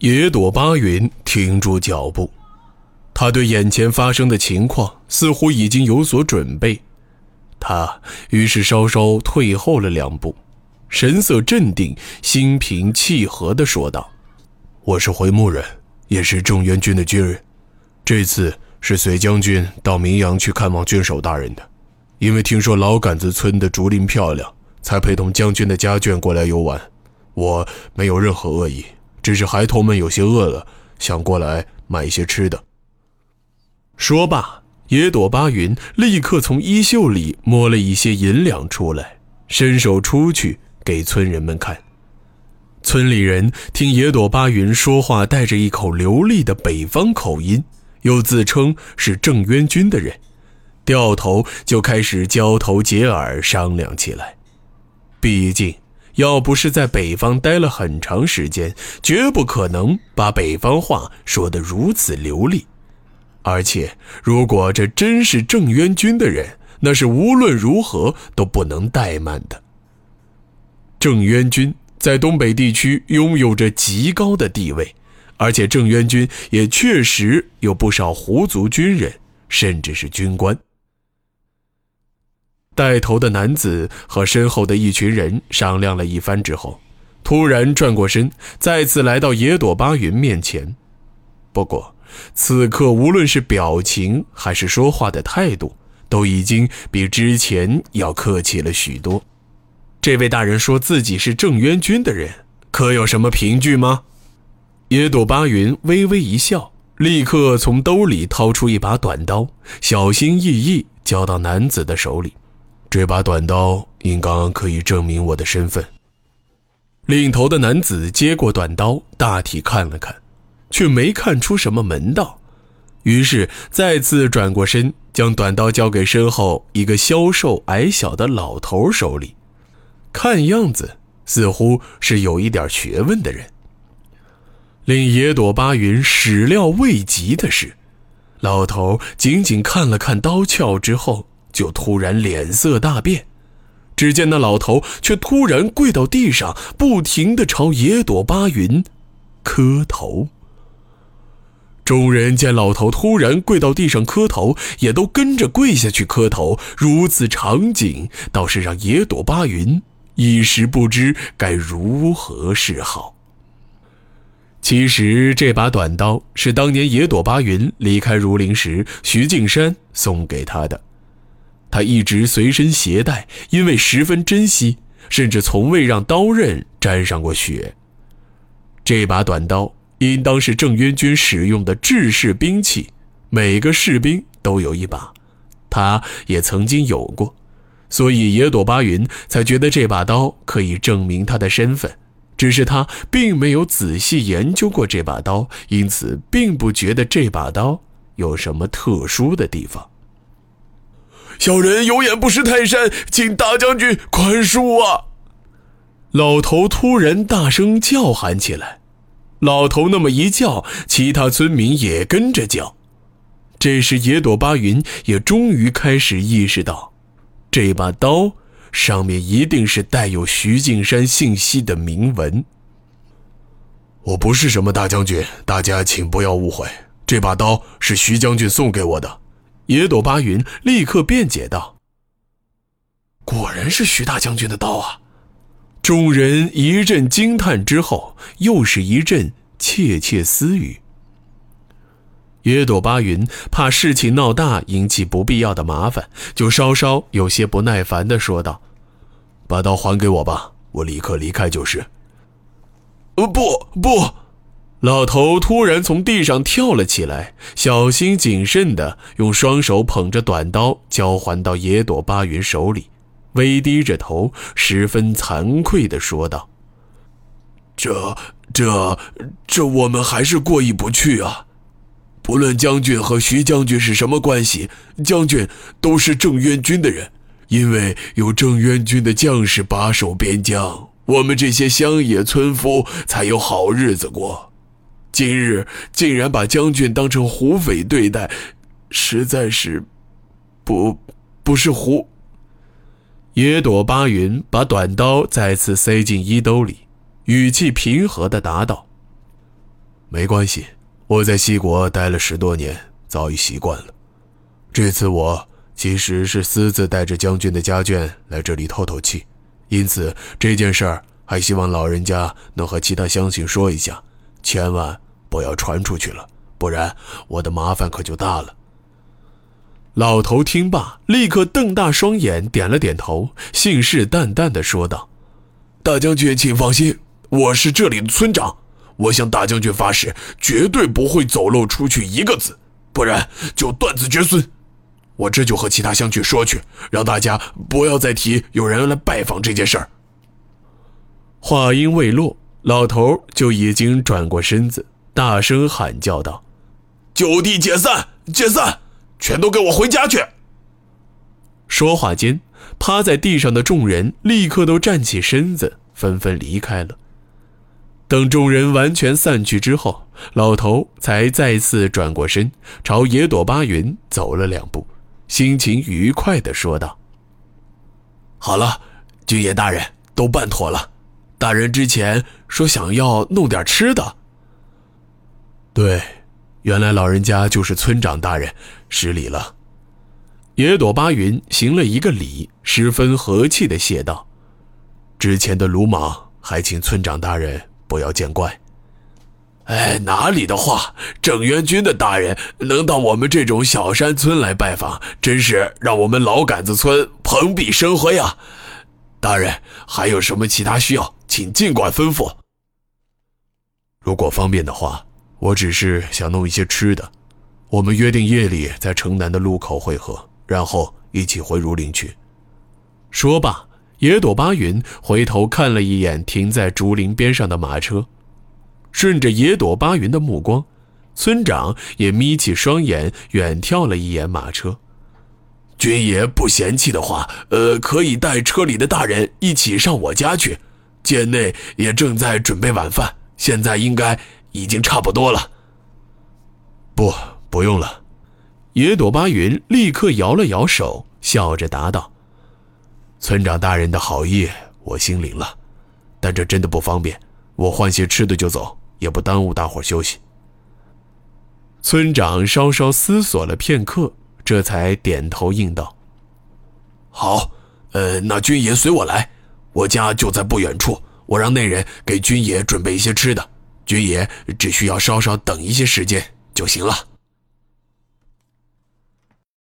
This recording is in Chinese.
野朵巴云停住脚步，他对眼前发生的情况似乎已经有所准备，他于是稍稍退后了两步，神色镇定、心平气和地说道：“我是回牧人，也是郑渊军的军人，这次是随将军到明阳去看望郡守大人的，因为听说老杆子村的竹林漂亮，才陪同将军的家眷过来游玩。我没有任何恶意。”只是孩童们有些饿了，想过来买一些吃的。说罢，野朵巴云立刻从衣袖里摸了一些银两出来，伸手出去给村人们看。村里人听野朵巴云说话带着一口流利的北方口音，又自称是郑渊军的人，掉头就开始交头接耳商量起来。毕竟。要不是在北方待了很长时间，绝不可能把北方话说得如此流利。而且，如果这真是郑渊军的人，那是无论如何都不能怠慢的。郑渊军在东北地区拥有着极高的地位，而且郑渊军也确实有不少胡族军人，甚至是军官。带头的男子和身后的一群人商量了一番之后，突然转过身，再次来到野朵巴云面前。不过，此刻无论是表情还是说话的态度，都已经比之前要客气了许多。这位大人说自己是郑渊军的人，可有什么凭据吗？野朵巴云微微一笑，立刻从兜里掏出一把短刀，小心翼翼交到男子的手里。这把短刀应当可以证明我的身份。领头的男子接过短刀，大体看了看，却没看出什么门道，于是再次转过身，将短刀交给身后一个消瘦矮小的老头手里，看样子似乎是有一点学问的人。令野朵巴云始料未及的是，老头仅仅看了看刀鞘之后。就突然脸色大变，只见那老头却突然跪到地上，不停地朝野朵巴云磕头。众人见老头突然跪到地上磕头，也都跟着跪下去磕头。如此场景，倒是让野朵巴云一时不知该如何是好。其实这把短刀是当年野朵巴云离开儒林时，徐敬山送给他的。他一直随身携带，因为十分珍惜，甚至从未让刀刃沾上过血。这把短刀应当是郑渊军使用的制式兵器，每个士兵都有一把，他也曾经有过，所以野朵巴云才觉得这把刀可以证明他的身份。只是他并没有仔细研究过这把刀，因此并不觉得这把刀有什么特殊的地方。小人有眼不识泰山，请大将军宽恕啊！老头突然大声叫喊起来。老头那么一叫，其他村民也跟着叫。这时，野朵巴云也终于开始意识到，这把刀上面一定是带有徐敬山信息的铭文。我不是什么大将军，大家请不要误会，这把刀是徐将军送给我的。野朵巴云立刻辩解道：“果然是徐大将军的刀啊！”众人一阵惊叹之后，又是一阵窃窃私语。野朵巴云怕事情闹大，引起不必要的麻烦，就稍稍有些不耐烦地说道：“把刀还给我吧，我立刻离开就是。”“呃，不，不。”老头突然从地上跳了起来，小心谨慎地用双手捧着短刀交还到野朵巴云手里，微低着头，十分惭愧地说道：“这、这、这，我们还是过意不去啊！不论将军和徐将军是什么关系，将军都是郑渊军的人，因为有郑渊军的将士把守边疆，我们这些乡野村夫才有好日子过。”今日竟然把将军当成胡匪对待，实在是不不是胡。野朵巴云把短刀再次塞进衣兜里，语气平和的答道：“没关系，我在西国待了十多年，早已习惯了。这次我其实是私自带着将军的家眷来这里透透气，因此这件事儿还希望老人家能和其他乡亲说一下，千万不要传出去了，不然我的麻烦可就大了。老头听罢，立刻瞪大双眼，点了点头，信誓旦旦地说道：“大将军，请放心，我是这里的村长，我向大将军发誓，绝对不会走漏出去一个字，不然就断子绝孙。我这就和其他乡亲说去，让大家不要再提有人来拜访这件事儿。”话音未落，老头就已经转过身子，大声喊叫道：“就地解散，解散！”全都给我回家去！说话间，趴在地上的众人立刻都站起身子，纷纷离开了。等众人完全散去之后，老头才再次转过身，朝野朵巴云走了两步，心情愉快地说道：“好了，军爷大人都办妥了。大人之前说想要弄点吃的。对。”原来老人家就是村长大人，失礼了。野朵巴云行了一个礼，十分和气的谢道：“之前的鲁莽，还请村长大人不要见怪。”哎，哪里的话，郑元军的大人能到我们这种小山村来拜访，真是让我们老杆子村蓬荜生辉啊！大人还有什么其他需要，请尽管吩咐。如果方便的话。我只是想弄一些吃的，我们约定夜里在城南的路口会合，然后一起回儒林去。说罢，野朵巴云回头看了一眼停在竹林边上的马车，顺着野朵巴云的目光，村长也眯起双眼远眺了一眼马车。军爷不嫌弃的话，呃，可以带车里的大人一起上我家去。贱内也正在准备晚饭，现在应该。已经差不多了。不，不用了。野朵巴云立刻摇了摇手，笑着答道：“村长大人的好意，我心领了，但这真的不方便。我换些吃的就走，也不耽误大伙休息。”村长稍稍思索了片刻，这才点头应道：“好，呃，那军爷随我来，我家就在不远处，我让那人给军爷准备一些吃的。”军爷只需要稍稍等一些时间就行了。